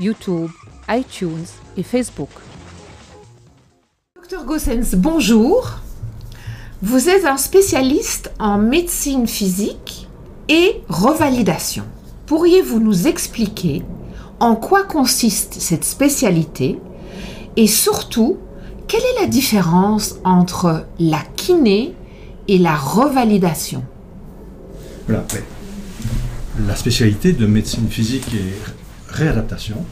YouTube, iTunes et Facebook. Docteur Gossens, bonjour. Vous êtes un spécialiste en médecine physique et revalidation. Pourriez-vous nous expliquer en quoi consiste cette spécialité et surtout, quelle est la différence entre la kiné et la revalidation? La spécialité de médecine physique et réadaptation.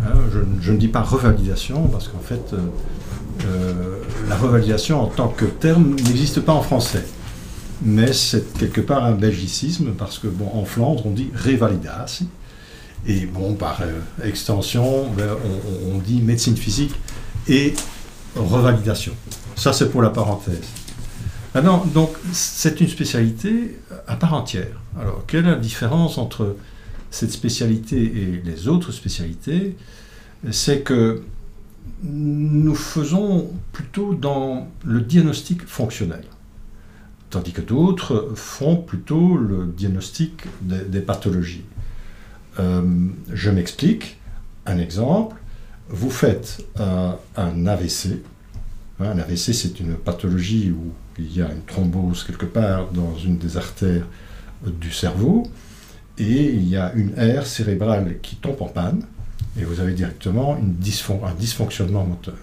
Hein, je, ne dis pas revalidation parce qu'en fait, euh, euh, la revalidation en tant que terme n'existe pas en français. Mais c'est quelque part un belgicisme parce que, bon, en Flandre, on dit révalidation. Et bon, par euh, extension, ben, on, dit médecine physique et revalidation. Ça, c'est pour la parenthèse. Maintenant, donc, c'est une spécialité à part entière. Alors, quelle est la différence entre cette spécialité et les autres spécialités C'est que nous faisons plutôt dans le diagnostic fonctionnel, tandis que d'autres font plutôt le diagnostic des pathologies. Euh, je m'explique. Un exemple, vous faites un AVC. Un AVC, c'est une pathologie où il y a une thrombose quelque part dans une des artères du cerveau et il y a une aire cérébrale qui tombe en panne et vous avez directement un dysfonctionnement moteur.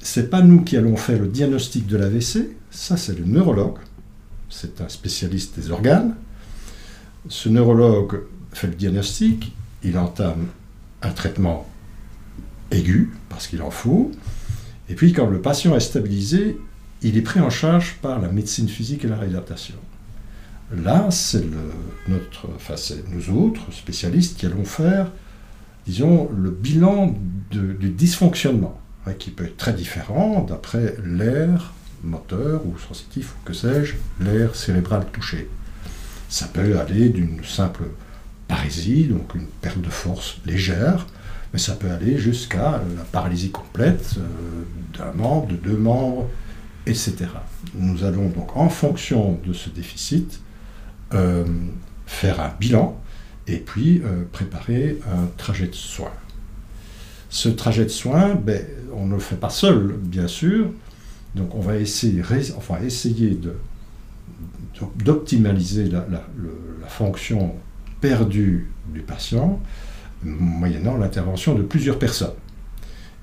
C'est pas nous qui allons faire le diagnostic de l'AVC, ça c'est le neurologue, c'est un spécialiste des organes. Ce neurologue fait le diagnostic, il entame un traitement aigu, parce qu'il en faut, et puis quand le patient est stabilisé, il est pris en charge par la médecine physique et la réadaptation. Là, c'est notre, enfin, nous autres spécialistes qui allons faire, disons, le bilan du dysfonctionnement, hein, qui peut être très différent d'après l'air moteur ou sensitif ou que sais-je, l'air cérébral touché. Ça peut aller d'une simple parésie, donc une perte de force légère, mais ça peut aller jusqu'à la paralysie complète euh, d'un membre, de deux membres, etc. Nous allons donc, en fonction de ce déficit, euh, faire un bilan et puis euh, préparer un trajet de soins. Ce trajet de soins, ben, on ne le fait pas seul, bien sûr, donc on va essayer, enfin, essayer d'optimaliser la, la fonction perdu du patient, moyennant l'intervention de plusieurs personnes.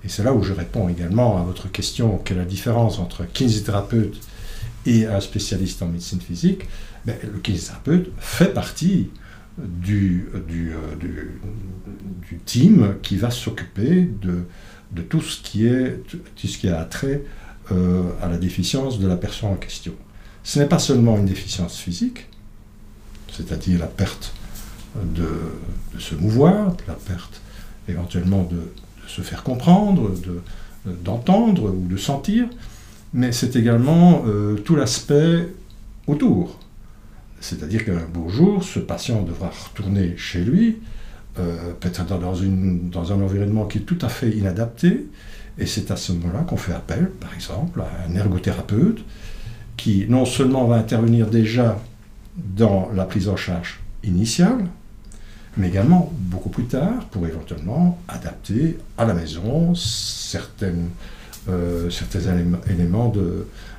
Et c'est là où je réponds également à votre question, quelle est la différence entre kinésithérapeute et un spécialiste en médecine physique Le kinésithérapeute fait partie du, euh, team qui va s'occuper de, de, tout, ce qui est, tout ce qui a trait euh, à la déficience de la personne en question. Ce n'est pas seulement une déficience physique, c'est-à-dire la perte de, se mouvoir, de la perte éventuellement de, se faire comprendre, d'entendre ou de sentir, mais c'est également euh, tout l'aspect autour. C'est-à-dire qu'un beau jour, ce patient devra retourner chez lui, euh, peut-être dans, dans un environnement qui est tout à fait inadapté, et c'est à ce moment-là qu'on fait appel, par exemple, à un ergothérapeute qui non seulement va intervenir déjà dans la prise en charge initiale, mais également beaucoup plus tard pour éventuellement adapter à la maison certaines, euh, certains éléments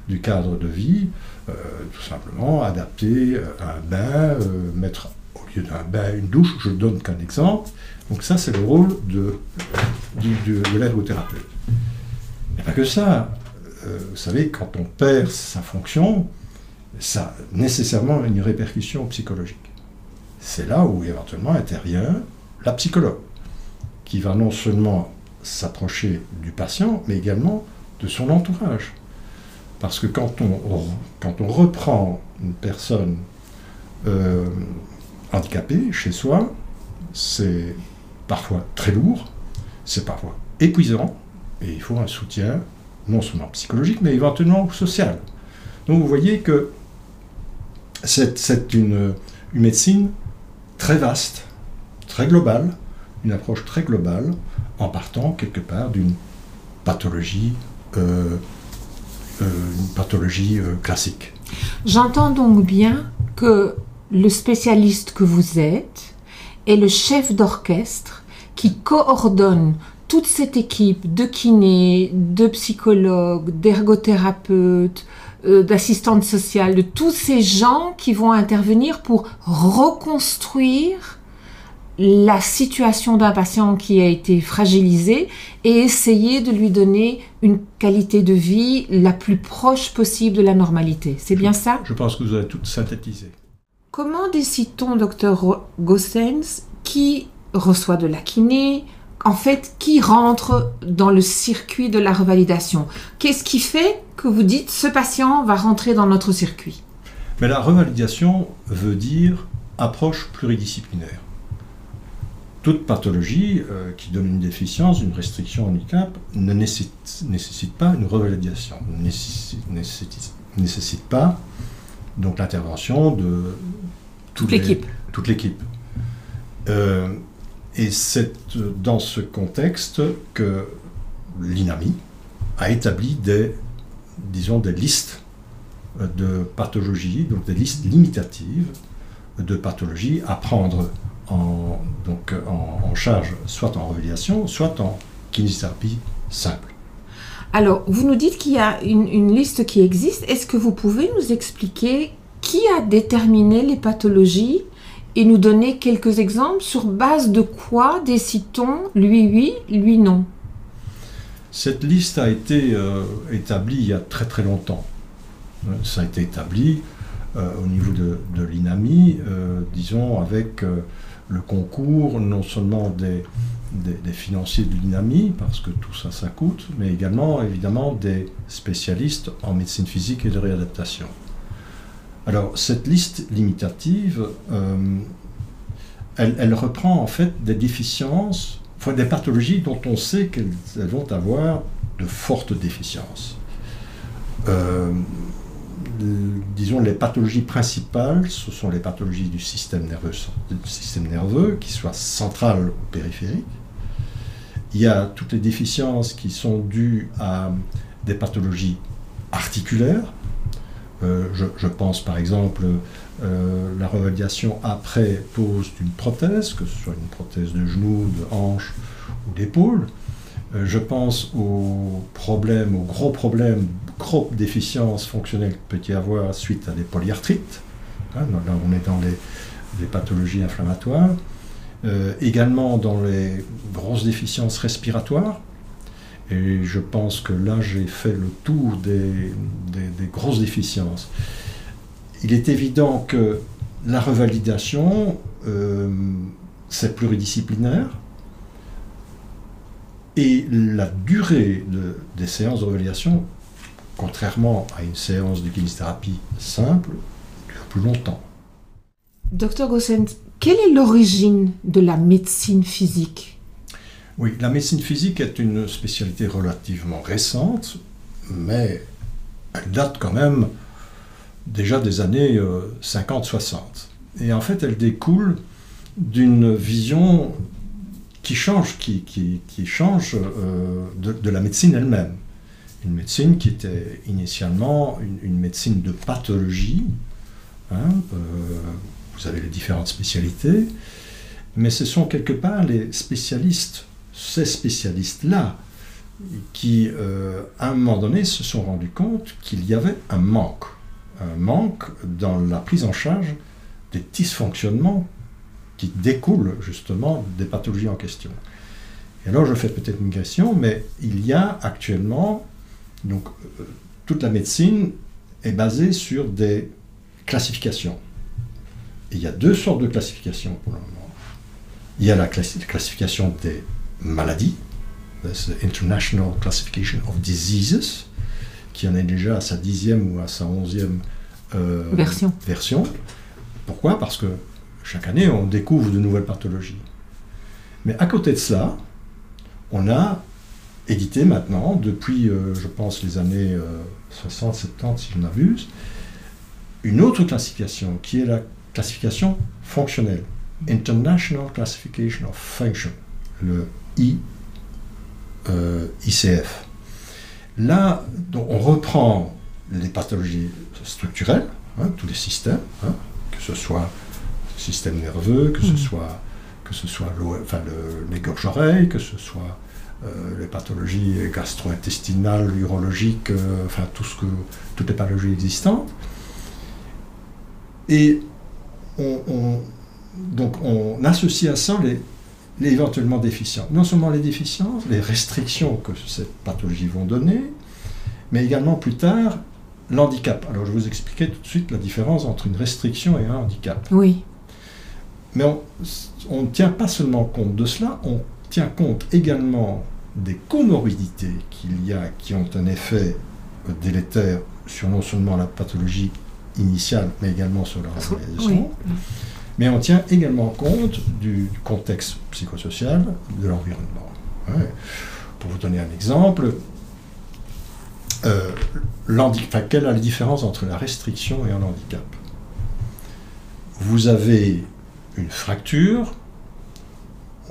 du cadre de vie, euh, tout simplement adapter euh, un bain, mettre au lieu d'un bain une douche, je ne donne qu'un exemple. Donc ça c'est le rôle de, de, de l'ergothérapeute. que ça. Vous savez, quand on perd sa fonction, ça a nécessairement une répercussion psychologique. C'est là où éventuellement intervient la psychologue, qui va non seulement s'approcher du patient, mais également de son entourage. Parce que quand on, quand on reprend une personne euh, handicapée chez soi, c'est parfois très lourd, c'est parfois épuisant, et il faut un soutien non seulement psychologique, mais éventuellement social. Donc vous voyez que c'est une, médecine très vaste, très globale, une approche très globale, en partant quelque part d'une pathologie, euh, euh, une pathologie euh, classique. J'entends donc bien que le spécialiste que vous êtes est le chef d'orchestre qui coordonne toute cette équipe de kinés, de psychologues, d'ergothérapeutes, d'assistantes sociales, de tous ces gens qui vont intervenir pour reconstruire la situation d'un patient qui a été fragilisé et essayer de lui donner une qualité de vie la plus proche possible de la normalité. C'est bien ça? Je pense que vous avez tout synthétisé. Comment décide-t-on, docteur Gossens, qui reçoit de la kiné, en fait, qui rentre dans le circuit de la revalidation? Qu'est-ce qui fait que vous dites ce patient va rentrer dans notre circuit? Mais la revalidation veut dire approche pluridisciplinaire. Toute pathologie euh, qui donne une déficience, une restriction, handicap ne nécessite, pas une revalidation, ne nécessite, pas donc l'intervention de toute l'équipe. Toute l'équipe. Euh, et c'est dans ce contexte que l'INAMI a établi des, disons, des listes de pathologies, donc des listes limitatives de pathologies à prendre en, donc en, charge, soit en révélation, soit en kinésithérapie simple. Alors, vous nous dites qu'il y a une, une liste qui existe. Est-ce que vous pouvez nous expliquer qui a déterminé les pathologies et nous donner quelques exemples sur base de quoi décide-t-on lui oui, lui non Cette liste a été euh, établie il y a très très longtemps. Euh, ça a été établi euh, au niveau de, l'INAMI, disons avec le concours non seulement des, des, financiers de l'INAMI, parce que tout ça, ça coûte, mais également évidemment des spécialistes en médecine physique et de réadaptation. Alors, cette liste limitative, euh, elle, reprend en fait des déficiences, enfin, des pathologies dont on sait qu'elles vont avoir de fortes déficiences. Euh, disons, les pathologies principales, ce sont les pathologies du système nerveux, du système nerveux, qui soient centrales ou périphériques. Il y a toutes les déficiences qui sont dues à des pathologies articulaires, euh, je, pense par exemple euh, la revalidation après pose d'une prothèse, que ce soit une prothèse de genou, de hanche ou d'épaule. Euh, je pense aux problèmes, aux gros problèmes, gros déficiences fonctionnelles qu'il peut y avoir suite à des polyarthrites. Hein, là, on est dans les, pathologies inflammatoires. également dans les grosses déficiences respiratoires, et je pense que là, j'ai fait le tour des, grosses déficiences. Il est évident que la revalidation, euh, c'est pluridisciplinaire. Et la durée des séances de revalidation, contrairement à une séance de kinésithérapie simple, dure plus longtemps. Docteur Gossens, quelle est l'origine de la médecine physique? Oui, la médecine physique est une spécialité relativement récente, mais elle date quand même déjà des années 50-60. Euh, Et en fait, elle découle d'une vision qui change, qui, change euh, de, la médecine elle-même. Une médecine qui était initialement une, médecine de pathologie. Hein, euh, vous avez les différentes spécialités, mais ce sont quelque part les spécialistes ces spécialistes-là qui, euh, à un moment donné, se sont rendus compte qu'il y avait un manque, un manque dans la prise en charge des dysfonctionnements qui découlent justement des pathologies en question. Et alors je fais peut-être une question, mais il y a actuellement Donc, euh, toute la médecine est basée sur des classifications. Et il y a deux sortes de classifications pour le moment. Il y a la classification des maladies, c'est International Classification of Diseases, qui en est déjà à sa dixième ou à sa onzième euh, version. version. Pourquoi? Parce que chaque année, on découvre de nouvelles pathologies. Mais à côté de cela, on a édité maintenant, depuis, euh, je pense, les années 60, euh, 70, si je m'abuse, une autre classification, qui est la classification fonctionnelle. International Classification of Function, le I, euh, ICF. Là, on reprend les pathologies structurelles, hein, tous les systèmes, hein, que ce soit le système nerveux, que ce mm. soit, que ce soit enfin, le, les gorges-oreilles, que ce soit les pathologies gastro-intestinales, urologiques, euh, enfin tout ce que, toutes les pathologies existantes. Et on, donc on associe à ça les, les éventuellement déficients. Non seulement les déficiences, les restrictions que ces pathologies vont donner, mais également plus tard l'handicap. Alors je vous expliquer tout de suite la différence entre une restriction et un handicap. Oui. Mais on ne tient pas seulement compte de cela, on tient compte également des comorbidités qu'il y a qui ont un effet délétère sur non seulement la pathologie initiale, mais également sur la réalisation. Mais on tient également compte du contexte psychosocial de l'environnement. Pour vous donner un exemple, euh, quelle est la différence entre la restriction et un handicap? Vous avez une fracture,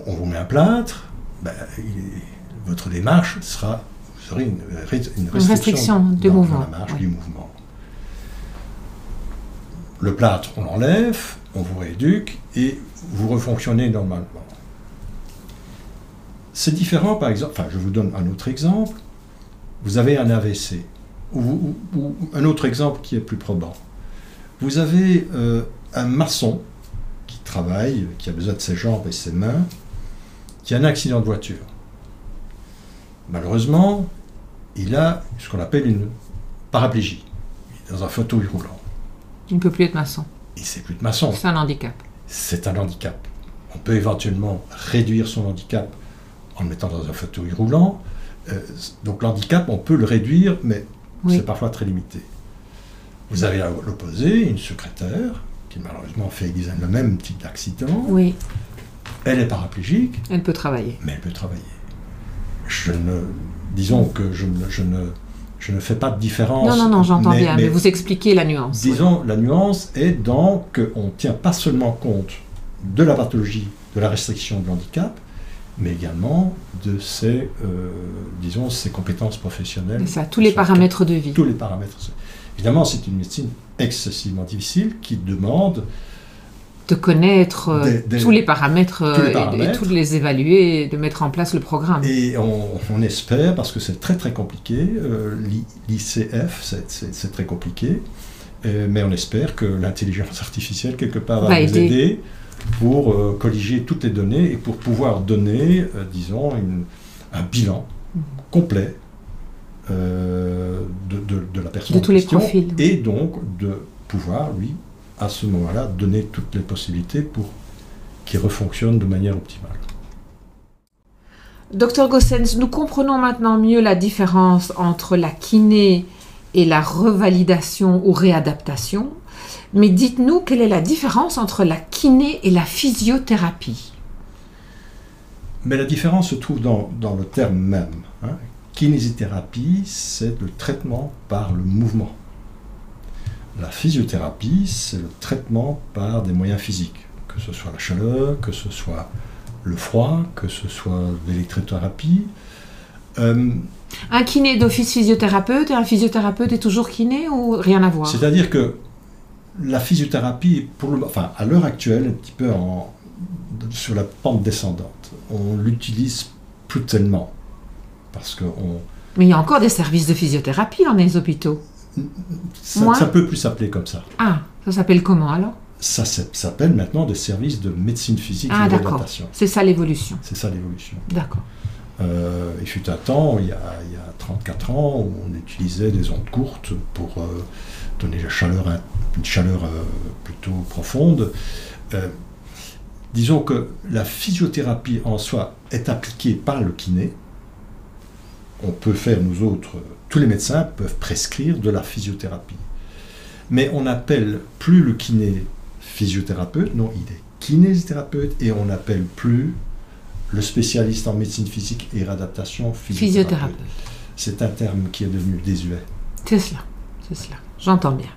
on vous met un plâtre, ben, votre démarche sera, vous aurez une, restriction, du mouvement. la marche du mouvement. Le plâtre, on l'enlève, on vous rééduque et vous refonctionnez normalement. C'est différent, par exemple, enfin je vous donne un autre exemple, vous avez un AVC, ou, un autre exemple qui est plus probant. Vous avez euh, un maçon qui travaille, qui a besoin de ses jambes et ses mains, qui a un accident de voiture. Malheureusement, il a ce qu'on appelle une paraplégie, dans un fauteuil roulant. Il ne peut plus être maçon. Il sait plus être maçon. C'est un handicap. C'est un handicap. On peut éventuellement réduire son handicap en le mettant dans un fauteuil roulant. Euh, donc l'handicap, on peut le réduire, mais c'est parfois très limité. Vous avez à l'opposé une secrétaire qui malheureusement fait le même type d'accident. Oui. Elle est paraplégique. Elle peut travailler. Mais elle peut travailler. Je ne, disons que je, je ne je ne fais pas de différence. Non, non, non, j'entends bien, mais, vous expliquez la nuance. Disons, la nuance est dans qu'on ne tient pas seulement compte de la pathologie, de la restriction de l'handicap, mais également de ses, euh, disons, ses compétences professionnelles. C'est ça, tous les paramètres de vie. Tous les paramètres. Évidemment, c'est une médecine excessivement difficile qui demande de connaître euh, tous, les paramètres, euh, Et, de tous les évaluer, de mettre en place le programme. Et on, espère, parce que c'est très très compliqué, euh, l'ICF, c'est très compliqué, mais on espère que l'intelligence artificielle, quelque part, va, nous aider, pour colliger toutes les données et pour pouvoir donner, disons, un bilan mhm. complet de, de, la personne de tous les profils. et donc de pouvoir, lui, à ce moment-là, donner toutes les possibilités pour qu'il refonctionne de manière optimale. Docteur Gossens, nous comprenons maintenant mieux la différence entre la kiné et la revalidation ou réadaptation. Mais dites-nous quelle est la différence entre la kiné et la physiothérapie Mais la différence se trouve dans, dans le terme même. Hein. Kinésithérapie, c'est le traitement par le mouvement. La physiothérapie, c'est le traitement par des moyens physiques, que ce soit la chaleur, que ce soit le froid, que ce soit l'électrothérapie. Euh, un kiné d'office physiothérapeute et un physiothérapeute est toujours kiné ou rien à voir? C'est-à-dire que la physiothérapie, pour le, enfin, à l'heure actuelle, un petit peu en, sur la pente descendante. On l'utilise plus tellement. Parce que on... Mais il y a encore des services de physiothérapie dans les hôpitaux. Ça, ça peut plus s'appeler comme ça. Ah, ça s'appelle comment alors? Ça s'appelle maintenant des services de médecine physique ah, et d'adaptation. C'est ça l'évolution. C'est ça l'évolution. D'accord. Euh, il fut un temps, il y, a, il y, a, 34 ans, où on utilisait des ondes courtes pour euh, donner la chaleur, une chaleur euh, plutôt profonde. Euh, disons que la physiothérapie en soi est appliquée par le kiné. On peut faire, nous autres, tous les médecins peuvent prescrire de la physiothérapie. Mais on n'appelle plus le kiné physiothérapeute, non, il est kinésithérapeute et on n'appelle plus le spécialiste en médecine physique et réadaptation physiothérapeute. C'est un terme qui est devenu désuet. C'est cela, c'est cela. J'entends bien.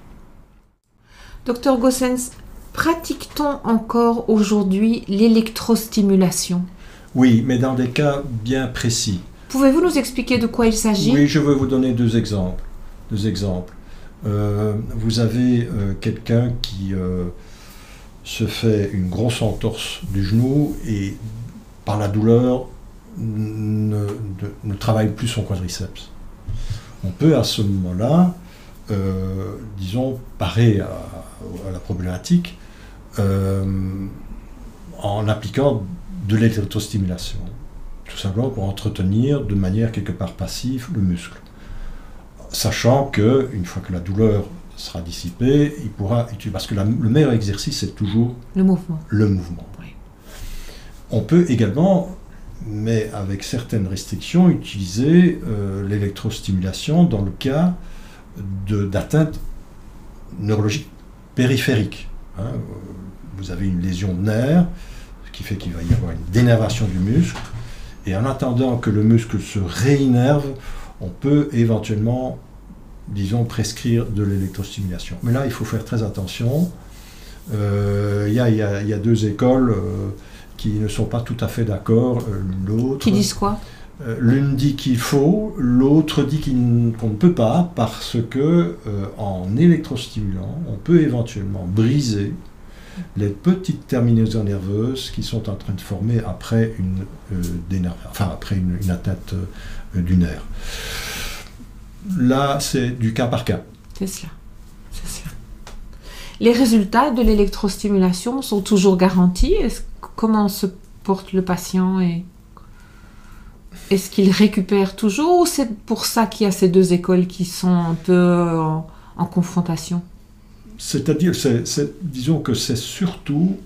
Docteur Gossens, pratique-t-on encore aujourd'hui l'électrostimulation? Oui, mais dans des cas bien précis. Pouvez-vous nous expliquer de quoi il s'agit? Oui, je veux vous donner deux exemples. Deux exemples. Euh, vous avez euh, quelqu'un qui euh, se fait une grosse entorse du genou et par la douleur ne travaille plus son quadriceps. On peut à ce moment-là, disons, parer à, à la problématique en appliquant de l'électrostimulation, tout simplement pour entretenir de manière quelque part passive le muscle sachant que une fois que la douleur sera dissipée, il pourra utiliser parce que la, le meilleur exercice c'est toujours le mouvement. Le mouvement. Oui. On peut également, mais avec certaines restrictions, utiliser euh, l'électrostimulation dans le cas d'atteinte neurologique périphérique. Hein. Vous avez une lésion de nerf, ce qui fait qu'il va y avoir une dénervation du muscle, et en attendant que le muscle se réinnerve, on peut éventuellement, disons, prescrire de l'électrostimulation. Mais là, il faut faire très attention. Il euh, y, y, y, a deux écoles euh, qui ne sont pas tout à fait d'accord euh, l'une l'autre. Qui disent quoi? L'une dit qu'il faut, l'autre dit qu'on ne peut pas parce que en électrostimulant, on peut éventuellement briser les petites terminaisons nerveuses qui sont en train de former après une, euh, enfin, après une, une atteinte euh, du nerf. Là, c'est du cas par cas. C'est cela. Les résultats de l'électrostimulation sont toujours garantis? Comment se porte le patient et est-ce qu'il récupère toujours ou c'est pour ça qu'il y a ces deux écoles qui sont un peu en confrontation? C'est-à-dire, disons que c'est surtout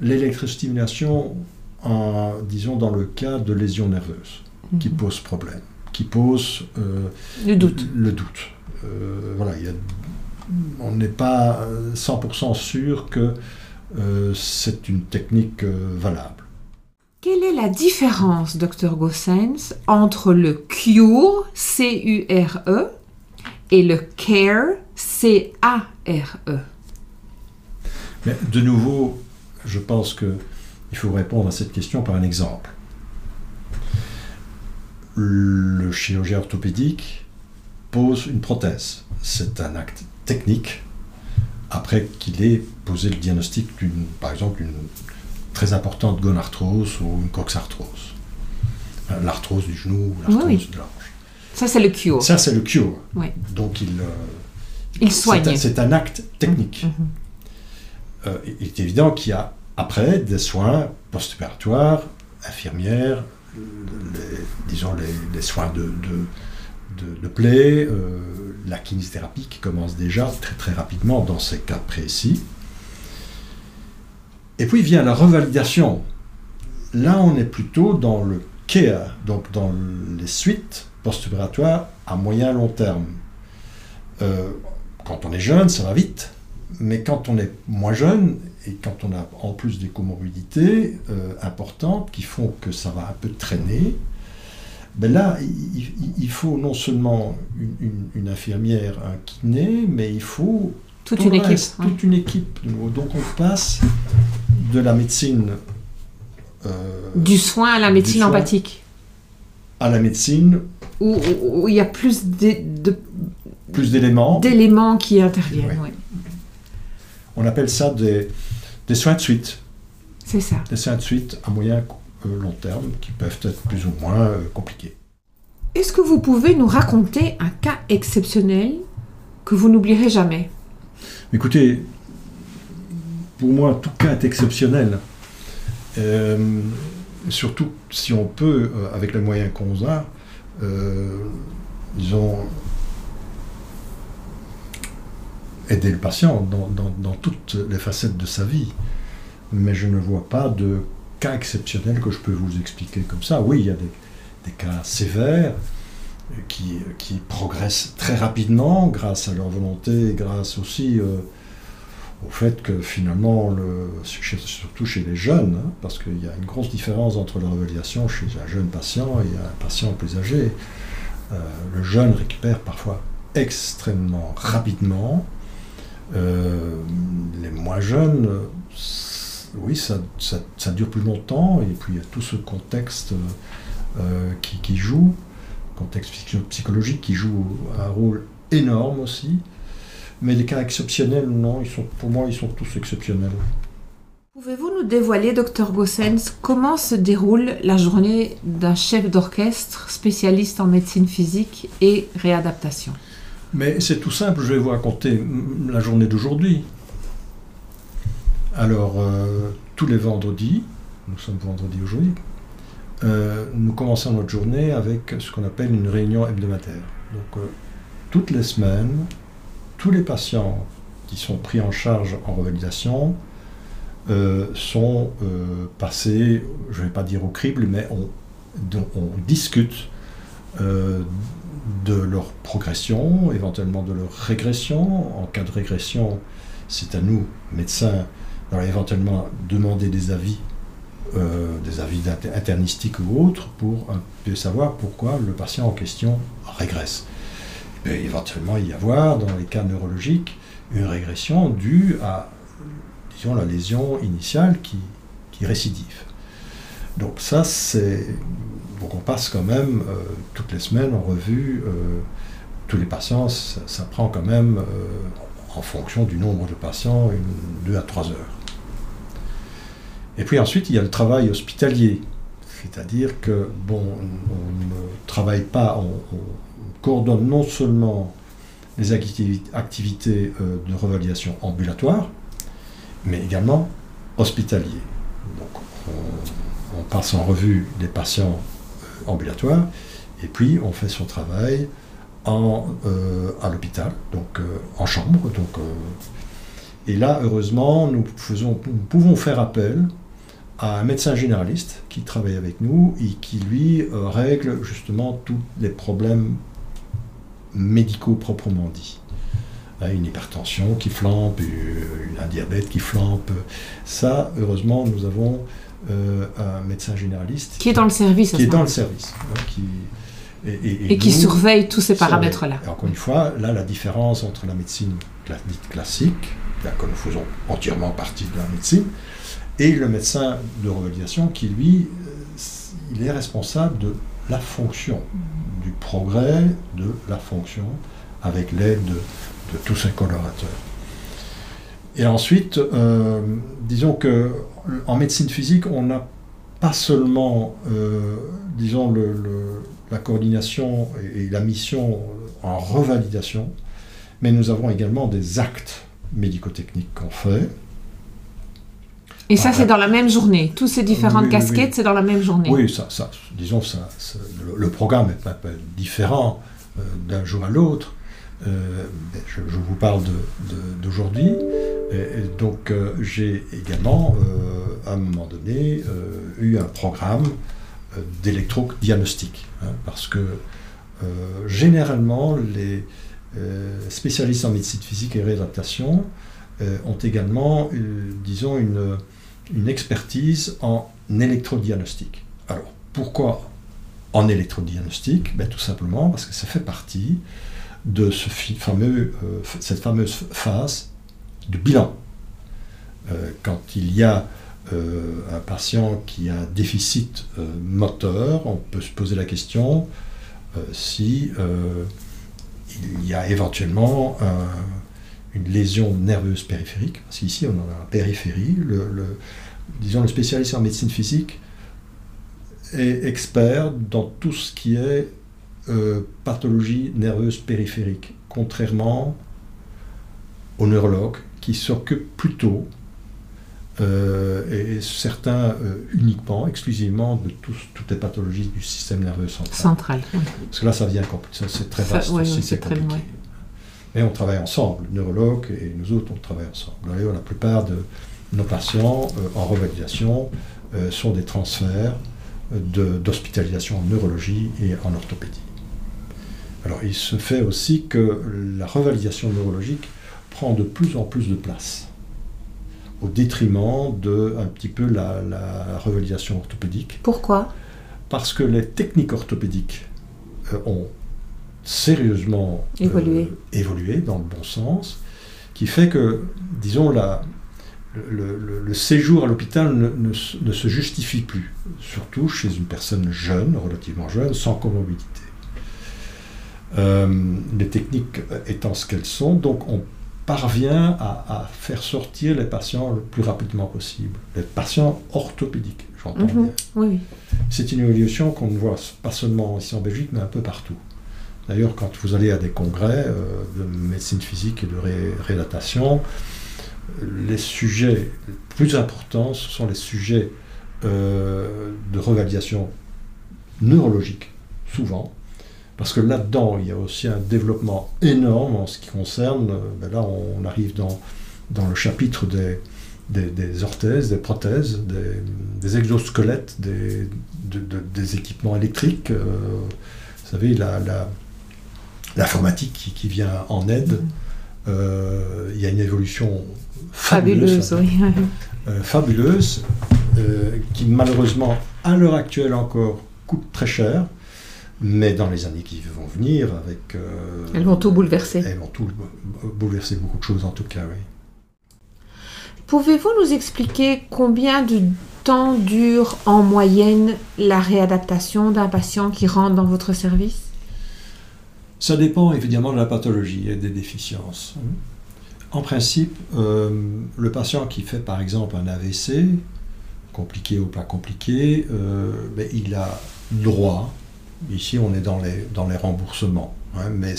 l'électrostimulation, en, disons, dans le cas de lésions nerveuses, mm -hmm. qui pose problème, qui pose euh, le doute. Le, le doute. Euh, voilà, y a, on n'est pas 100% sûr que euh, c'est une technique euh, valable. Quelle est la différence, docteur Gossens, entre le CURE, C-U-R-E, et le CARE, C-A-R-E. Mais de nouveau, je pense qu'il faut répondre à cette question par un exemple. Le chirurgien orthopédique pose une prothèse. C'est un acte technique après qu'il ait posé le diagnostic d'une, par exemple, une très importante gonarthrose ou une coxarthrose. L'arthrose du genou, l'arthrose oui, oui. de la hanche. Ça, c'est le cure. Ça, c'est le cure. Oui. Donc, il, euh, il soigne. C'est un, un, acte technique. Mm -hmm. euh, il est évident qu'il y a après des soins post-opératoires, infirmières, les, disons les, les, soins de, de, de, de plaie, euh, la kinésithérapie qui commence déjà très très rapidement dans ces cas précis. Et puis vient la revalidation. Là, on est plutôt dans le care, donc dans les suites post-opératoires à moyen long terme. Euh, quand on est jeune, ça va vite. Mais quand on est moins jeune et quand on a en plus des comorbidités euh, importantes qui font que ça va un peu traîner, ben là, il, il faut non seulement une, une, une, infirmière, un kiné, mais il faut toute une équipe. Reste, toute une équipe. Donc on passe de la médecine. Euh, du soin à la médecine empathique. À la médecine. Où, où, où il y a plus de, de plus d'éléments. D'éléments qui interviennent, oui. On appelle ça des, des soins de suite. C'est ça. Des soins de suite à moyen euh, long terme qui peuvent être plus ou moins euh, compliqués. Est-ce que vous pouvez nous raconter un cas exceptionnel que vous n'oublierez jamais? Écoutez, pour moi, tout cas est exceptionnel. Euh, surtout si on peut, avec les moyens qu'on a, disons, aider le patient dans, toutes les facettes de sa vie. Mais je ne vois pas de cas exceptionnels que je peux vous expliquer comme ça. Oui, il y a des, cas sévères qui, progressent très rapidement grâce à leur volonté, grâce aussi euh, au fait que finalement, le, surtout chez les jeunes, hein, parce qu'il y a une grosse différence entre la révélation chez un jeune patient et un patient plus âgé. Euh, le jeune récupère parfois extrêmement rapidement, les moins jeunes, oui, ça, dure plus longtemps, et puis il y a tout ce contexte euh, qui, qui, joue, contexte psychologique qui joue un rôle énorme aussi. Mais les cas exceptionnels, non, ils sont, pour moi, ils sont tous exceptionnels. Pouvez-vous nous dévoiler, docteur Gossens, comment se déroule la journée d'un chef d'orchestre spécialiste en médecine physique et réadaptation? Mais c'est tout simple, je vais vous raconter la journée d'aujourd'hui. Alors, euh, tous les vendredis, nous sommes vendredi aujourd'hui, euh, nous commençons notre journée avec ce qu'on appelle une réunion hebdomadaire. Donc, euh, toutes les semaines, tous les patients qui sont pris en charge en revalidation sont passés, je ne vais pas dire au crible, mais on, on discute de leur progression, éventuellement de leur régression. En cas de régression, c'est à nous, médecins, éventuellement demander des avis, euh, des avis internistiques ou autres, pour savoir pourquoi le patient en question régresse. Peut éventuellement y avoir, dans les cas neurologiques, une régression due à, disons, la lésion initiale qui, qui récidive. Donc ça, c'est donc on passe quand même euh, toutes les semaines en revue euh, tous les patients. Ça, prend quand même, euh, en fonction du nombre de patients, une, deux à trois heures. Et puis ensuite, il y a le travail hospitalier. C'est-à-dire que, bon, on, ne travaille pas, on, coordonne non seulement les activités de revalidation ambulatoire, mais également hospitalier. Donc, on, on passe en revue les patients ambulatoire, et puis on fait son travail en, euh, à l'hôpital, donc euh, en chambre. Donc, euh, et là, heureusement, nous, faisons, nous pouvons faire appel à un médecin généraliste qui travaille avec nous et qui, lui, règle justement tous les problèmes médicaux proprement dit. Une hypertension qui flampe, un diabète qui flampe. Ça, heureusement, nous avons euh, un médecin généraliste. Qui est dans le service. Qui est dans le service. Hein, qui, et, qui surveille tous ces paramètres-là. Encore une fois, là, la différence entre la médecine dite classique, là, que nous faisons entièrement partie de la médecine, et le médecin de revalidation qui, lui, euh, il est responsable de la fonction, du progrès de la fonction, avec l'aide de, de tous ses collaborateurs. Et ensuite, euh, disons que en médecine physique, on n'a pas seulement, euh, disons, la coordination et, la mission en revalidation, mais nous avons également des actes médico-techniques qu'on fait. Et ça, c'est dans la même journée. Toutes ces différentes casquettes, c'est dans la même journée. Oui, ça, ça disons, ça, le, programme est pas, différent euh, d'un jour à l'autre. Euh, je, vous parle d'aujourd'hui. donc euh, j'ai également, euh, à un moment donné, eu un programme d'électrodiagnostic. Hein, parce que généralement, les spécialistes en médecine physique et réadaptation ont également, disons, une, une expertise en électrodiagnostic. Alors, pourquoi en électrodiagnostic? Ben, Tout simplement parce que ça fait partie de euh, cette fameuse phase de bilan. Euh, quand il y a euh, un patient qui a un déficit moteur, on peut se poser la question si il y a éventuellement une lésion nerveuse périphérique, parce qu'ici on a la périphérie, disons le spécialiste en médecine physique est expert dans tout ce qui est euh, pathologie nerveuse périphérique, contrairement au neurologue qui s'occupe plutôt et certains uniquement, exclusivement de toutes les pathologies du système nerveux central. Central. Parce que là, ça vient c'est très vaste aussi, c'est compliqué. Mais on travaille ensemble, le neurologue et nous autres, on travaille ensemble. D'ailleurs, la plupart de nos patients en revalidation sont des transferts d'hospitalisation en neurologie et en orthopédie. Alors il se fait aussi que la revalidation neurologique prend de plus en plus de place, au détriment de un petit peu la, revalidation orthopédique. Pourquoi? Parce que les techniques orthopédiques euh, ont sérieusement euh, évolué. dans le bon sens, qui fait que, disons, la, le, séjour à l'hôpital ne, se justifie plus, surtout chez une personne jeune, relativement jeune, sans comorbidité. Euh, les techniques étant ce qu'elles sont, donc on parvient à, faire sortir les patients le plus rapidement possible. Les patients orthopédiques, j'entends mhm. bien. Oui. C'est une évolution qu'on ne voit pas seulement ici en Belgique, mais un peu partout. D'ailleurs, quand vous allez à des congrès euh, de médecine physique et de réadaptation, les sujets les plus importants, ce sont les sujets euh, de revalidation neurologique, souvent, parce que là-dedans, il y a aussi un développement énorme en ce qui concerne, euh, ben là on arrive dans, dans le chapitre des, des, orthèses, des prothèses, des, exosquelettes, des, des, équipements électriques. Euh, vous savez, l'informatique la, qui, qui, vient en aide. il y a une évolution fabuleuse, euh, fabuleuse euh, qui malheureusement à l'heure actuelle encore coûte très cher, mais dans les années qui vont venir, avec euh, elles vont tout bouleverser. Elles vont tout bouleverser beaucoup de choses en tout cas, oui. Pouvez-vous nous expliquer combien de temps dure en moyenne la réadaptation d'un patient qui rentre dans votre service? Ça dépend évidemment de la pathologie et des déficiences. En principe, euh, le patient qui fait par exemple un AVC, compliqué ou pas compliqué, euh, ben, il a droit, ici on est dans les, remboursements, hein, mais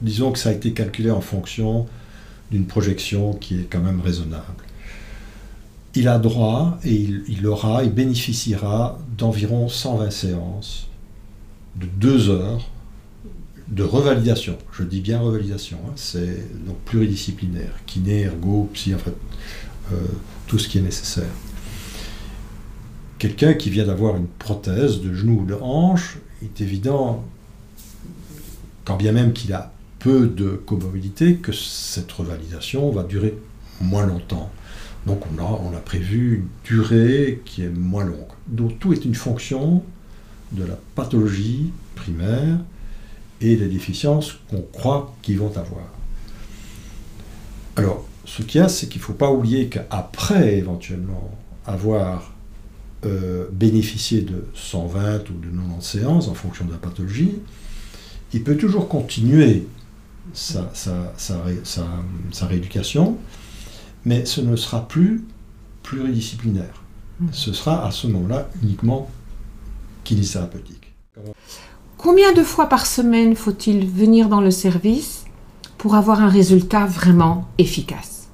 disons que ça a été calculé en fonction d'une projection qui est quand même raisonnable. Il a droit et il, aura, il bénéficiera d'environ 120 séances de 2 heures de revalidation. Je dis bien revalidation, hein. c'est donc pluridisciplinaire, kiné, ergo, psy, en fait, euh, tout ce qui est nécessaire. Quelqu'un qui vient d'avoir une prothèse de genou ou de hanche, est évident, quand bien même qu'il a peu de comorbidité, que cette revalidation va durer moins longtemps. Donc on a, on a prévu une durée qui est moins longue. Donc tout est une fonction de la pathologie primaire et les déficiences qu'on croit qu'ils vont avoir. Alors, ce qu'il y a, c'est qu'il ne faut pas oublier qu'après, éventuellement, avoir euh, bénéficié de 120 ou de 90 séances en fonction de la pathologie, il peut toujours continuer sa, sa, rééducation, mais ce ne sera plus pluridisciplinaire. Mmh. Ce sera à ce moment-là uniquement kinésithérapeutique. Combien de fois par semaine faut-il venir dans le service pour avoir un résultat vraiment efficace?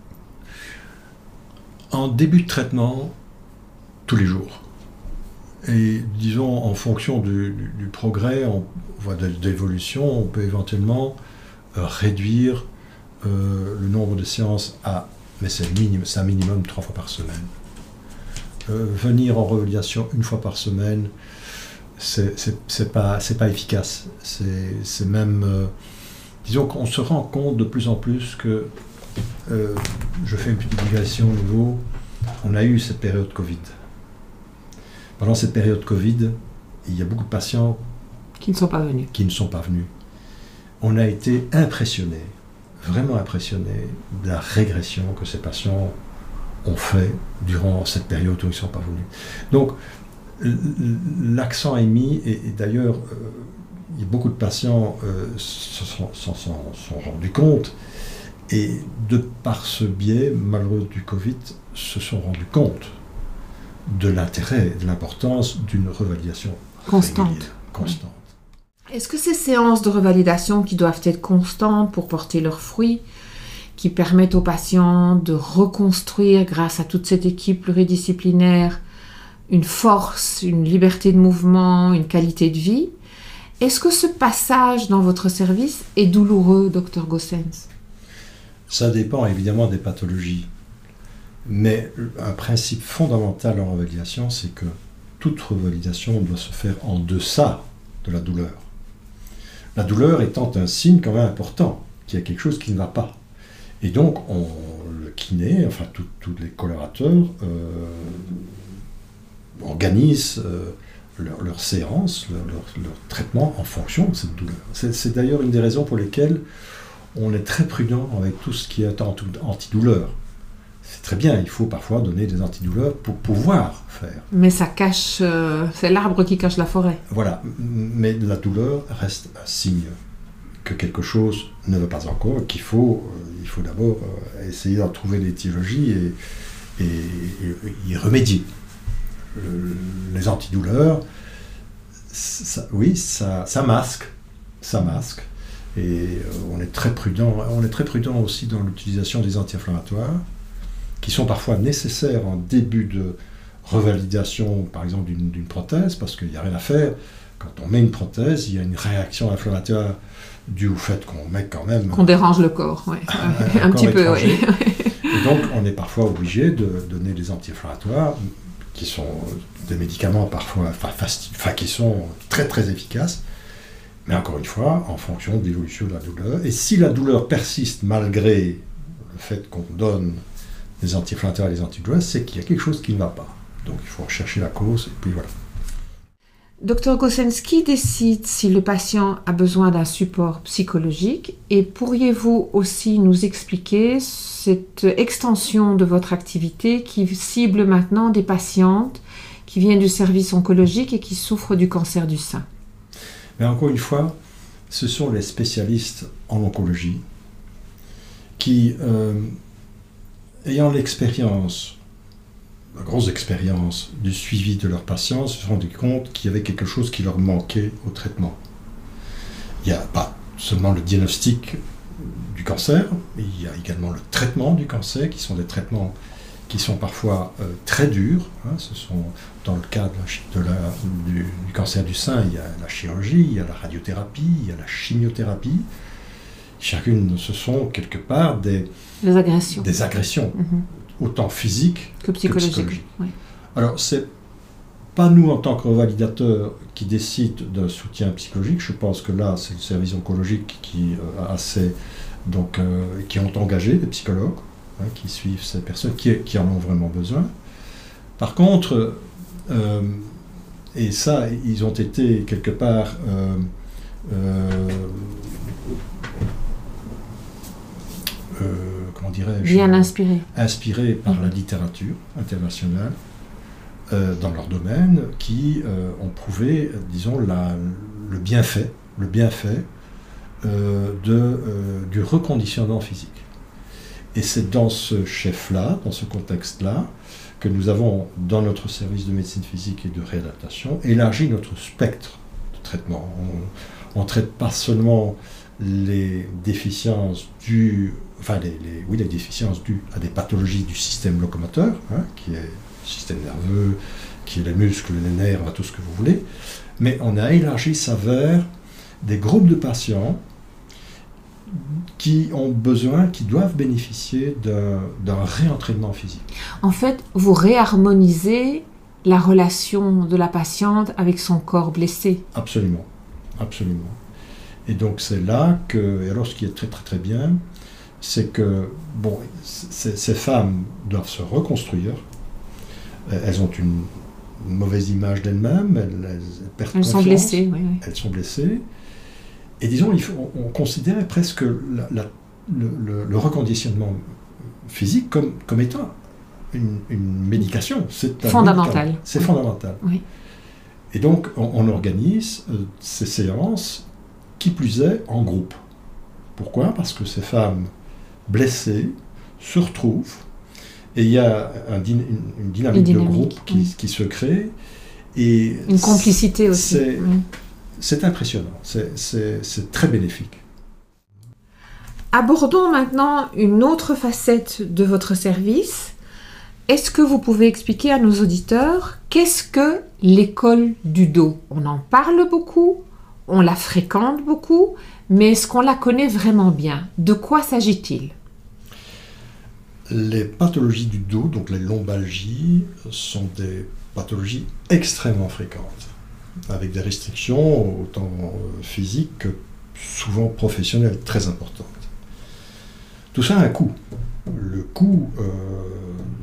En début de traitement, tous les jours. Et disons, en fonction du, progrès, on d'évolution, on peut éventuellement euh, réduire euh, le nombre de séances à, mais c'est un minimum trois fois par semaine. Euh, venir en revalidation une fois par semaine, c'est pas, pas efficace. C'est même. Disons qu'on se rend compte de plus en plus que. Je fais une petite digression au niveau. On a eu cette période Covid. Pendant cette période Covid, il y a beaucoup de patients qui ne sont pas venus. Qui ne sont pas venus. On a été impressionnés, vraiment impressionnés de la régression que ces patients ont fait durant cette période où ils ne sont pas venus. Donc, l'accent est mis, et, d'ailleurs, euh, beaucoup de patients euh, s'en sont, rendus compte, et de par ce biais malheureux du Covid, se sont rendus compte de l'intérêt, de l'importance d'une revalidation constante. constante. Est-ce que ces séances de revalidation qui doivent être constantes pour porter leurs fruits, qui permettent aux patients de reconstruire, grâce à toute cette équipe pluridisciplinaire, une force, une liberté de mouvement, une qualité de vie. Est-ce que ce passage dans votre service est douloureux, docteur Gossens? Ça dépend évidemment des pathologies. Mais un principe fondamental en revalidation, c'est que toute revalidation doit se faire en deçà de la douleur. La douleur étant un signe quand même important qu'il y a quelque chose qui ne va pas. Et donc, on, le kiné, enfin tous les colorateurs, euh, organisent euh, leur, séance, leur, traitement en fonction de cette douleur. C'est d'ailleurs une des raisons pour lesquelles on est très prudent avec tout ce qui est antidouleur. C'est très bien, il faut parfois donner des antidouleurs pour pouvoir faire. Mais ça cache, euh, c'est l'arbre qui cache la forêt. Voilà, mais la douleur reste un signe que quelque chose ne va pas encore, qu'il faut, euh, il faut d'abord essayer d'en trouver l'étiologie et, et, y remédier les antidouleurs, oui, ça, masque, ça masque. Et euh, on est très prudent. On est très prudent aussi dans l'utilisation des anti-inflammatoires, qui sont parfois nécessaires en début de revalidation, par exemple, d'une prothèse, parce qu'il n'y a rien à faire. Quand on met une prothèse, il y a une réaction inflammatoire due au fait qu'on met quand même... Qu'on dérange le corps, oui. un, petit peu, oui. Et donc, on est parfois obligé de donner des anti-inflammatoires, qui sont des médicaments parfois, enfin, qui sont très très efficaces, mais encore une fois, en fonction de l'évolution de la douleur. Et si la douleur persiste malgré le fait qu'on donne des anti-inflammatoires et des antidouleurs, c'est qu'il y a quelque chose qui ne va pas. Donc il faut rechercher la cause, et puis voilà. Docteur Gosensky décide si le patient a besoin d'un support psychologique et pourriez-vous aussi nous expliquer cette extension de votre activité qui cible maintenant des patientes qui viennent du service oncologique et qui souffrent du cancer du sein? Mais encore une fois, ce sont les spécialistes en oncologie qui, euh, ayant l'expérience la grosse expérience du suivi de leurs patients, se sont rendus compte qu'il y avait quelque chose qui leur manquait au traitement. Il n'y a pas seulement le diagnostic du cancer, il y a également le traitement du cancer, qui sont des traitements qui sont parfois euh, très durs. Hein. ce sont, dans le cas de du, cancer du sein, il y a la chirurgie, il y a la radiothérapie, il y a la chimiothérapie. Chacune, ce sont quelque part des, agressions. Des agressions. Mm-hmm autant physique que psychologique. Alors, c'est pas nous, en tant que revalidateurs, qui décident d'un soutien psychologique. Je pense que là, c'est le service oncologique qui euh, a assez, donc, euh, qui ont engagé des psychologues hein, qui suivent ces personnes qui, qui, en ont vraiment besoin. Par contre, euh, et ça, ils ont été quelque part Bien inspiré. Inspiré par la littérature internationale euh, dans leur domaine, qui euh, ont prouvé, disons, la, le bienfait, le bienfait euh, de, du reconditionnement physique. Et c'est dans ce chef-là, dans ce contexte-là, que nous avons, dans notre service de médecine physique et de réadaptation, élargi notre spectre de traitement. On ne traite pas seulement les déficiences dues enfin les, oui, les déficiences dues à des pathologies du système locomoteur, hein, qui est le système nerveux, qui est les muscles, les nerfs, tout ce que vous voulez, mais on a élargi ça vers des groupes de patients qui ont besoin, qui doivent bénéficier d'un réentraînement physique. En fait, vous réharmonisez la relation de la patiente avec son corps blessé. Absolument, absolument. Et donc c'est là que, et alors ce qui est très très très bien, c'est que bon, ces femmes doivent se reconstruire. Elles ont une mauvaise image d'elles-mêmes, elles, perdent elles sont blessées. Elles sont blessées. Et disons, il faut, on, considérait presque le, reconditionnement physique comme, comme étant une, médication. C'est fondamental. C'est fondamental. Et donc, on, on organise euh, ces séances, qui plus est, en groupe. Pourquoi? Parce que ces femmes blessés se retrouvent et il y a une, dynamique de groupe qui, se crée. Et une complicité aussi. C'est impressionnant, c'est très bénéfique. Abordons maintenant une autre facette de votre service. Est-ce que vous pouvez expliquer à nos auditeurs qu'est-ce que l'école du dos? On en parle beaucoup, on la fréquente beaucoup, mais est-ce qu'on la connaît vraiment bien? De quoi s'agit-il? Les pathologies du dos, donc les lombalgies, sont des pathologies extrêmement fréquentes, avec des restrictions autant euh, physiques que souvent professionnelles très importantes. Tout ça a un coût. Le coût euh,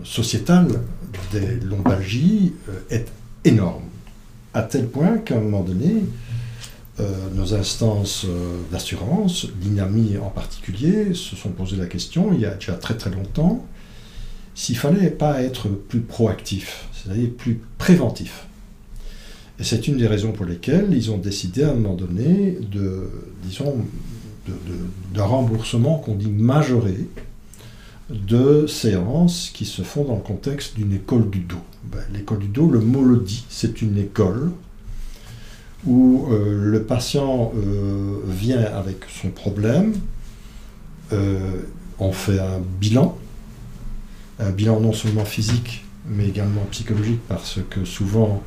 sociétal des lombalgies euh, est énorme, à tel point qu'à un moment donné, euh, nos instances d'assurance, l'INAMI en particulier, se sont posé la question, il y a déjà très très longtemps, s'il fallait pas être plus proactif, c'est-à-dire plus préventif. Et c'est une des raisons pour lesquelles ils ont décidé à un moment donné de, disons, d'un remboursement qu'on dit majoré de séances qui se font dans le contexte d'une école du dos. Ben, l'école du dos, le mot le dit, c'est une école où euh, le patient euh, vient avec son problème, euh, on fait un bilan, un bilan non seulement physique, mais également psychologique, parce que souvent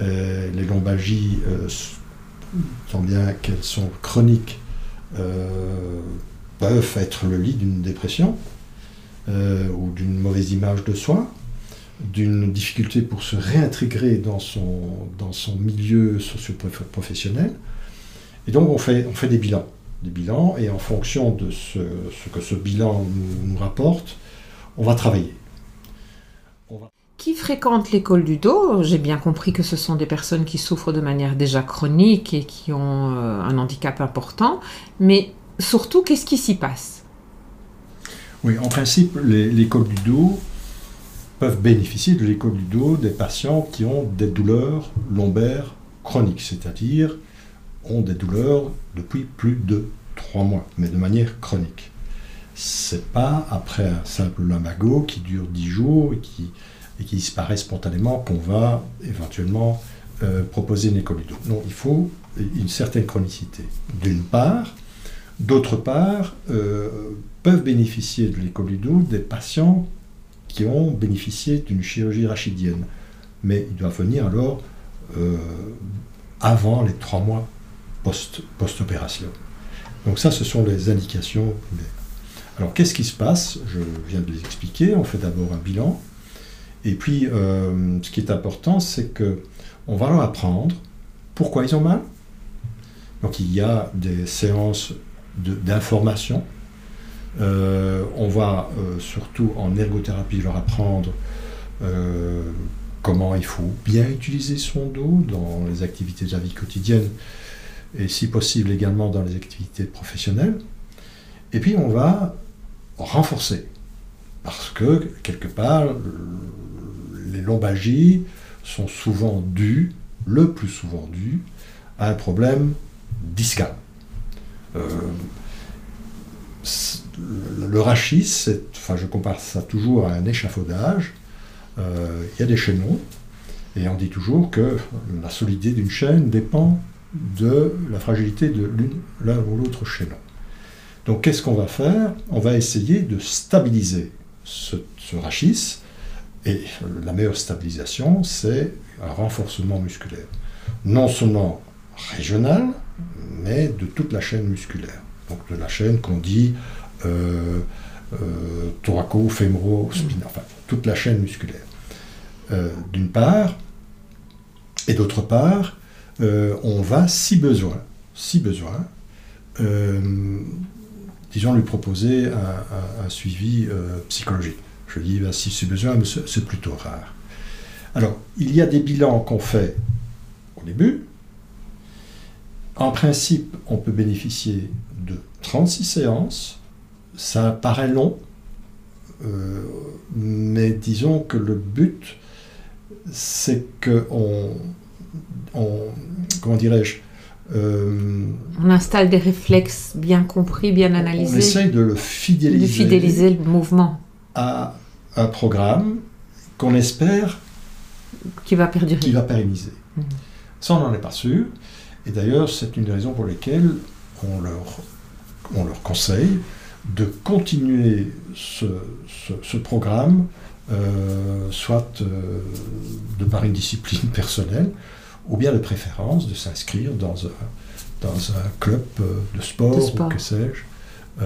les lombalgies, tant bien qu'elles sont chroniques, peuvent être le lit d'une dépression. Ou d'une mauvaise image de soi, d'une difficulté pour se réintégrer dans son, dans son milieu socio-professionnel. Et donc on fait, on fait des bilans. Des bilans, et en fonction de ce, ce que ce bilan nous, rapporte, on va travailler. Qui fréquente l'école du dos? J'ai bien compris que ce sont des personnes qui souffrent de manière déjà chronique et qui ont euh, un handicap important, mais surtout, qu'est-ce qui s'y passe? Oui, en principe, l'école du dos peuvent bénéficier de dos des patients qui ont des douleurs lombaires chroniques, c'est-à-dire ont des douleurs depuis plus de trois mois, mais de manière chronique. C'est pas après un simple lumbago qui dure dix jours et qui, et qui disparaît spontanément qu'on va éventuellement euh, proposer une dos. Non, il faut une certaine chronicité. D'une part, D'autre part, euh, peuvent bénéficier de dos des patients qui ont bénéficié d'une chirurgie rachidienne. Mais ils doivent venir alors euh, avant les trois mois post-opération. Donc ça, ce sont les indications Alors qu'est-ce qui se passe? Je viens de les expliquer. On fait d'abord un bilan. Et puis, euh, ce qui est important, c'est que on va leur apprendre pourquoi ils ont mal. Donc il y a des séances d'information. On va euh, surtout en ergothérapie leur apprendre euh, comment il faut bien utiliser son dos dans les activités de la vie quotidienne et si possible également dans les activités professionnelles. Et puis on va renforcer parce que quelque part les lombalgies sont souvent dues, le plus souvent dues, à un problème discal. Euh, le rachis, enfin, je compare ça toujours à un échafaudage. Euh, il y a des chaînons, et on dit toujours que la solidité d'une chaîne dépend de la fragilité de l'un ou l'autre chaînon. Donc qu'est-ce qu'on va faire? On va essayer de stabiliser ce, ce, rachis, et la meilleure stabilisation, c'est un renforcement musculaire. Non seulement régional, mais de toute la chaîne musculaire. Donc de la chaîne qu'on dit euh, euh, thoraco, fémoro, spinal, enfin toute la chaîne musculaire. Euh, d'une part, et d'autre part, on va, si besoin, si besoin, disons lui proposer un, suivi psychologique. Je dis ben, si c'est besoin, mais c'est plutôt rare. Alors, il y a des bilans qu'on fait au début, en principe, on peut bénéficier de 36 séances. Ça paraît long, euh, mais disons que le but, c'est que on, comment dirais-je, euh, on installe des réflexes bien compris, bien analysés. On essaye de le fidéliser, de fidéliser le mouvement à un programme qu'on espère qui va perdurer, qui va pérenniser. Mmh. Ça, on n'en est pas sûr. Et d'ailleurs, c'est une des raisons pour lesquelles on leur, on leur conseille de continuer ce, ce, programme, euh, soit euh, de par une discipline personnelle, ou bien de préférence de s'inscrire dans un, dans un club de sport, ou que sais-je.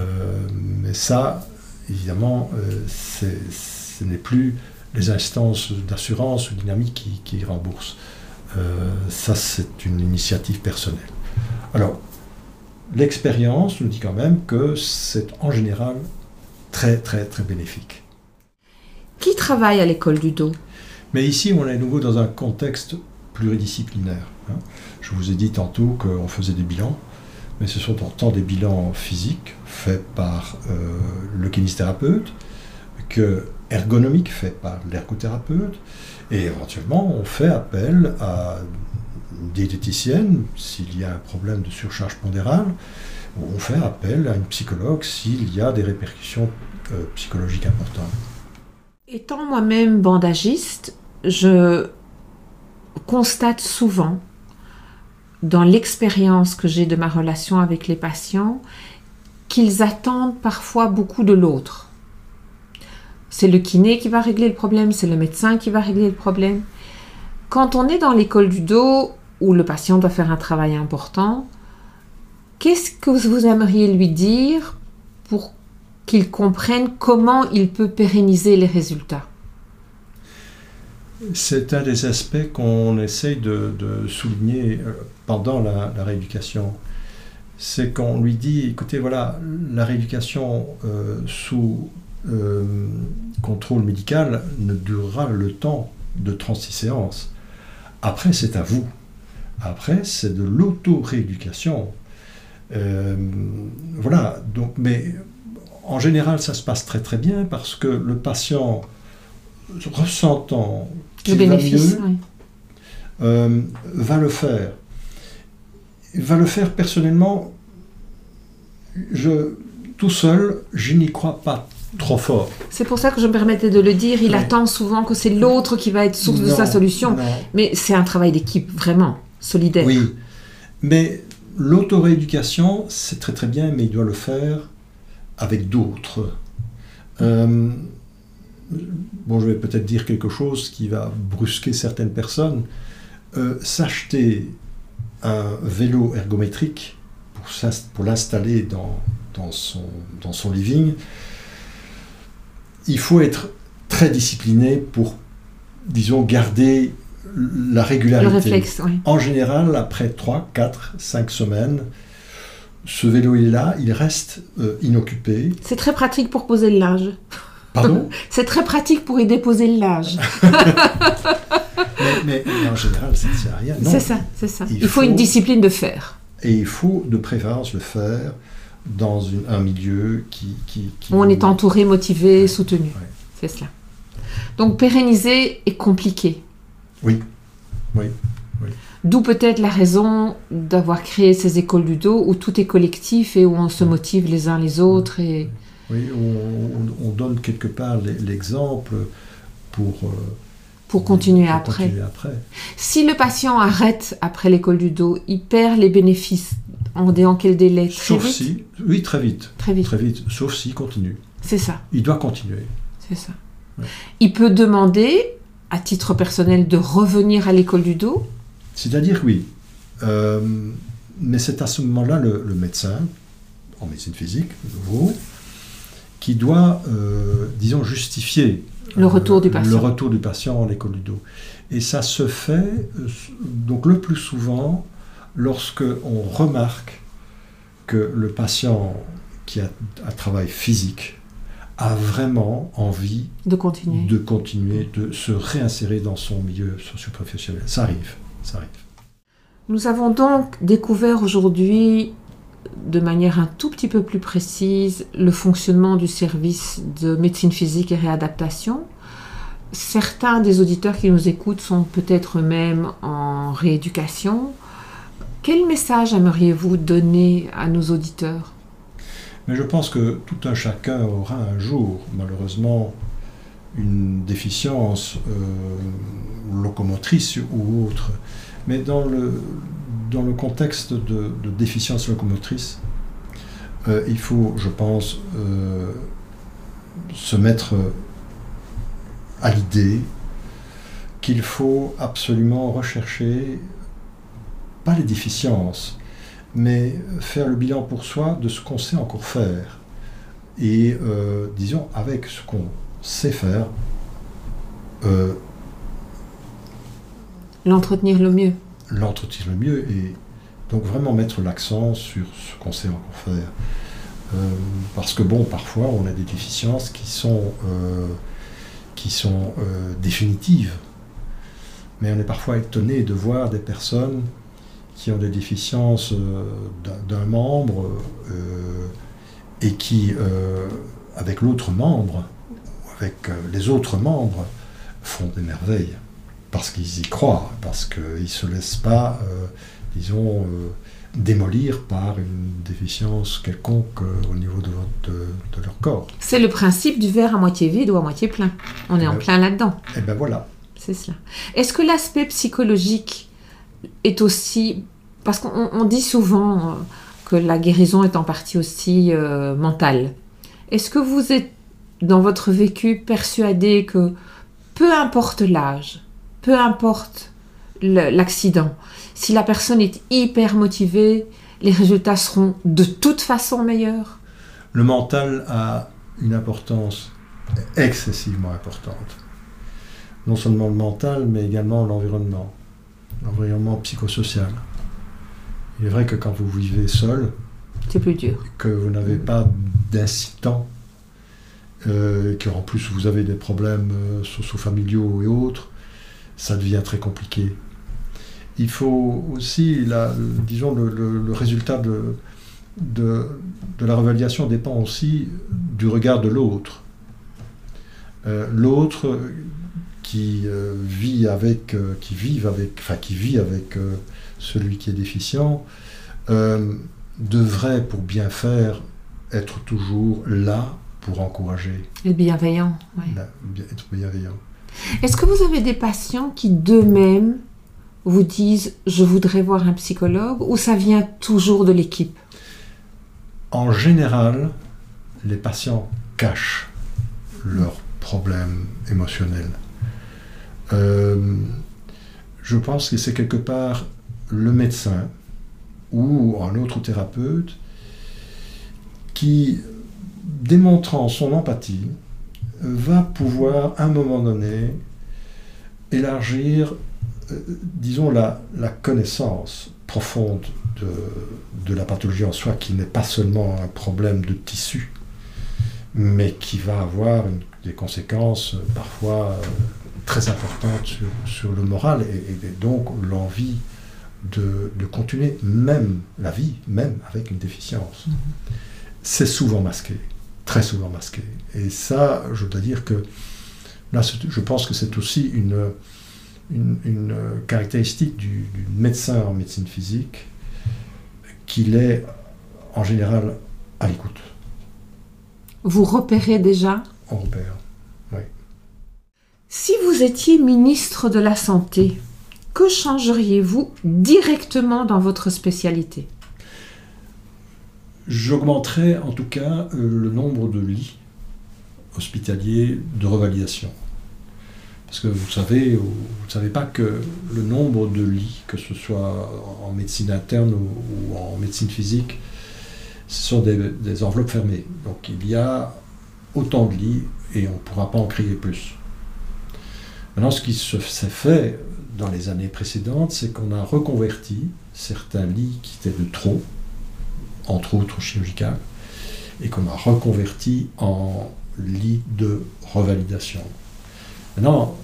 mais ça, évidemment, ce n'est plus les instances d'assurance ou dynamique qui, qui remboursent. ça, c'est une initiative personnelle. Alors, l'expérience nous dit quand même que c'est en général très très très bénéfique. Qui travaille à l'école du dos Mais ici, on est à nouveau dans un contexte pluridisciplinaire. Hein. Je vous ai dit tantôt qu'on faisait des bilans, mais ce sont autant des bilans physiques faits par euh, le kinésithérapeute que ergonomiques faits par l'ergothérapeute, et éventuellement on fait appel à diététicienne s'il y a un problème de surcharge pondérale, on fait appel à une psychologue s'il y a des répercussions euh, psychologiques importantes. Étant moi-même bandagiste, je constate souvent dans l'expérience que j'ai de ma relation avec les patients qu'ils attendent parfois beaucoup de l'autre. C'est le kiné qui va régler le problème, c'est le médecin qui va régler le problème. Quand on est dans l'école du dos, où le patient doit faire un travail important, qu'est-ce que vous aimeriez lui dire pour qu'il comprenne comment il peut pérenniser les résultats? C'est un des aspects qu'on essaye de, souligner euh, pendant la, rééducation. C'est qu'on lui dit, écoutez, voilà, la rééducation euh, sous euh, contrôle médical ne durera le temps de 36 séances. Après, c'est à vous. Après, c'est de l'auto-rééducation. Euh, voilà, donc, mais en général, ça se passe très très bien parce que le patient, ressentant qu'il va mieux, euh, va le faire. Il va le faire personnellement. Je, tout seul, je n'y crois pas trop fort. C'est pour ça que je me permettais de le dire. Il attend souvent que c'est l'autre qui va être source de sa solution. Mais c'est un travail d'équipe, vraiment Oui, mais l'auto-rééducation, c'est très très bien, mais il doit le faire avec d'autres. Euh, bon, je vais peut-être dire quelque chose qui va brusquer certaines personnes. Euh, s'acheter un vélo ergométrique pour, pour l'installer dans, dans, son, dans son living, il faut être très discipliné pour, disons, garder la régularité. Le réflexe, oui. En général, après 3, 4, 5 semaines, ce vélo est là, il reste euh, inoccupé. C'est très pratique pour poser le linge. Pardon? C'est très pratique pour y déposer le linge. mais, en général, ça ne sert à rien. C'est ça, c'est ça. Il, faut, une discipline de faire. Et il faut de préférence le faire dans un milieu qui, qui, Où on est entouré, motivé, soutenu. C'est cela. Donc pérenniser est compliqué. Oui, oui, D'où peut-être la raison d'avoir créé ces écoles du dos où tout est collectif et où on se motive les uns les autres. Et... Oui, on, on donne quelque part l'exemple pour... Euh, pour, continuer, après. Si le patient arrête après l'école du dos, il perd les bénéfices en, en quel délai? Très Sauf si, oui, très vite. Très vite. Très vite, sauf s'il continue. C'est ça. Il doit continuer. C'est ça. Il peut demander à titre personnel de revenir à l'école du dos C'est-à-dire oui. Euh, mais c'est à ce moment-là le, médecin, en médecine physique, nouveau, qui doit, euh, disons, justifier le retour du patient. Le retour du patient à l'école du dos. Et ça se fait, donc le plus souvent, lorsque on remarque que le patient qui a un travail physique a vraiment envie de continuer. de continuer, de se réinsérer dans son milieu socio-professionnel. Ça arrive, ça arrive. Nous avons donc découvert aujourd'hui de manière un tout petit peu plus précise le fonctionnement du service de médecine physique et réadaptation. Certains des auditeurs qui nous écoutent sont peut-être eux-mêmes en rééducation. Quel message aimeriez-vous donner à nos auditeurs? Mais je pense que tout un chacun aura un jour, malheureusement, une déficience euh, locomotrice ou autre. Mais dans le, dans le contexte de, déficience locomotrice, euh, il faut, je pense, euh, se mettre à l'idée qu'il faut absolument rechercher, pas les déficiences, mais faire le bilan pour soi de ce qu'on sait encore faire. Et euh, disons, avec ce qu'on sait faire, euh, l'entretenir le mieux. L'entretenir le mieux et donc vraiment mettre l'accent sur ce qu'on sait encore faire. Euh, parce que bon, parfois on a des déficiences qui sont, qui sont définitives. Mais on est parfois étonné de voir des personnes qui ont des déficiences d'un membre et qui, euh, avec l'autre membre, avec euh, les autres membres, font des merveilles. Parce qu'ils y croient, parce qu'ils ne se laissent pas, euh, disons, démolir par une déficience quelconque au niveau de, de, leur corps. C'est le principe du verre à moitié vide ou à moitié plein. On est en ben plein là-dedans. Et eh ben voilà. C'est cela. Est-ce que l'aspect psychologique est aussi... Parce qu'on dit souvent que la guérison est en partie aussi euh, mentale. Est-ce que vous êtes dans votre vécu persuadé que peu importe l'âge, peu importe l'accident, si la personne est hyper motivée, les résultats seront de toute façon meilleurs? Le mental a une importance excessivement importante. Non seulement le mental, mais également l'environnement, l'environnement psychosocial. Il est vrai que quand vous vivez seul, c'est plus dur. Que vous n'avez pas d'incitant, euh, que en plus vous avez des problèmes euh, socio-familiaux et autres, ça devient très compliqué. Il faut aussi, la, disons, le, résultat de, de, la revalidation dépend aussi du regard de l'autre. Euh, l'autre qui vit avec, qui vive avec, enfin qui vit avec celui qui est déficient, euh, devrait, pour bien faire, être toujours là pour encourager. Et bienveillant. être bienveillant. Est-ce que vous avez des patients qui d'eux-mêmes vous disent je voudrais voir un psychologue ou ça vient toujours de l'équipe? En général, les patients cachent leurs problèmes émotionnels. Euh, je pense que c'est quelque part le médecin ou un autre thérapeute qui, démontrant son empathie, va pouvoir à un moment donné élargir, euh, disons, la, connaissance profonde de, la pathologie en soi, qui n'est pas seulement un problème de tissu, mais qui va avoir des conséquences euh, parfois très importantes sur, le moral et donc l'envie de, continuer même la vie, même avec une déficience. Mhm. C'est souvent masqué, très souvent masqué. Et ça, je dois dire que là, je pense que c'est aussi une, une, caractéristique du, médecin en médecine physique qu'il est en général à l'écoute. Vous repérez déjà On repère. Si vous étiez ministre de la Santé, que changeriez-vous directement dans votre spécialité? J'augmenterais en tout cas euh, le nombre de lits hospitaliers de revalidation. Parce que vous savez, vous ne savez pas que le nombre de lits, que ce soit en médecine interne ou, en médecine physique, ce sont des, des, enveloppes fermées. Donc il y a autant de lits et on ne pourra pas en créer plus. Maintenant, ce qui s'est fait dans les années précédentes, c'est qu'on a reconverti certains lits qui étaient de trop, entre autres chirurgicales, et qu'on a reconverti en lits de revalidation. Maintenant,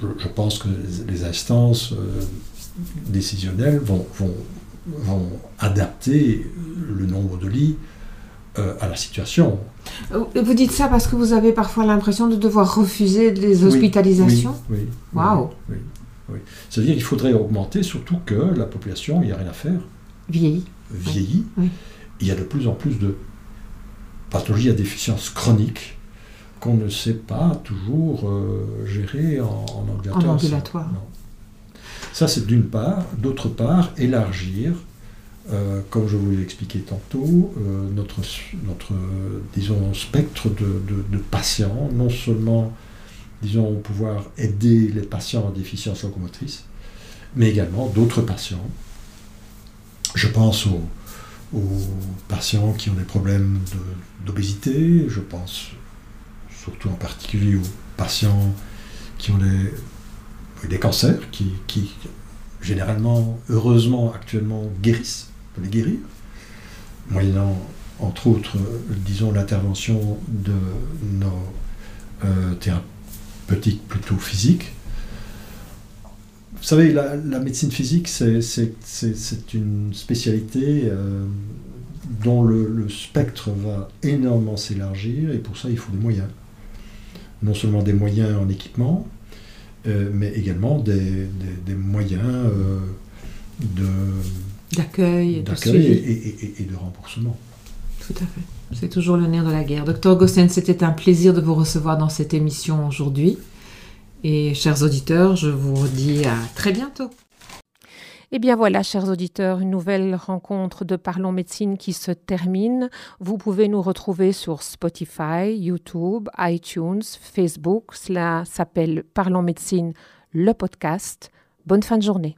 je pense que les instances euh, décisionnelles vont, adapter le nombre de lits euh, à la situation. Euh, vous dites ça parce que vous avez parfois l'impression de devoir refuser des hospitalisations Oui. Waouh oui, oui. C'est-à-dire qu'il faudrait augmenter, surtout que la population, il n'y a rien à faire. Vieillit. Vieillit. Il y a de plus en plus de pathologies à déficience chronique qu'on ne sait pas toujours euh, gérer en, ambulatoire. Ça, c'est d'une part. D'autre part, élargir euh, comme je vous l'ai expliqué tantôt, euh, notre, disons, spectre de, patients, non seulement disons, pouvoir aider les patients en déficience locomotrice, mais également d'autres patients. Je pense aux, patients qui ont des problèmes d'obésité, je pense surtout en particulier aux patients qui ont des, cancers, qui généralement, heureusement, actuellement guérissent les guérir, moyennant entre autres, disons, l'intervention de nos euh, thérapeutiques plutôt physiques. Vous savez, la, médecine physique, c'est une spécialité euh, dont le, spectre va énormément s'élargir, et pour ça, il faut des moyens. Non seulement des moyens en équipement, euh, mais également des, moyens de d'accueil et, et, de remboursement. Tout à fait. C'est toujours le nerf de la guerre. Docteur Gossen, c'était un plaisir de vous recevoir dans cette émission aujourd'hui. Et chers auditeurs, je vous dis à très bientôt. Eh bien voilà, chers auditeurs, une nouvelle rencontre de Parlons Médecine qui se termine. Vous pouvez nous retrouver sur Spotify, YouTube, iTunes, Facebook. Cela s'appelle Parlons Médecine, le podcast. Bonne fin de journée.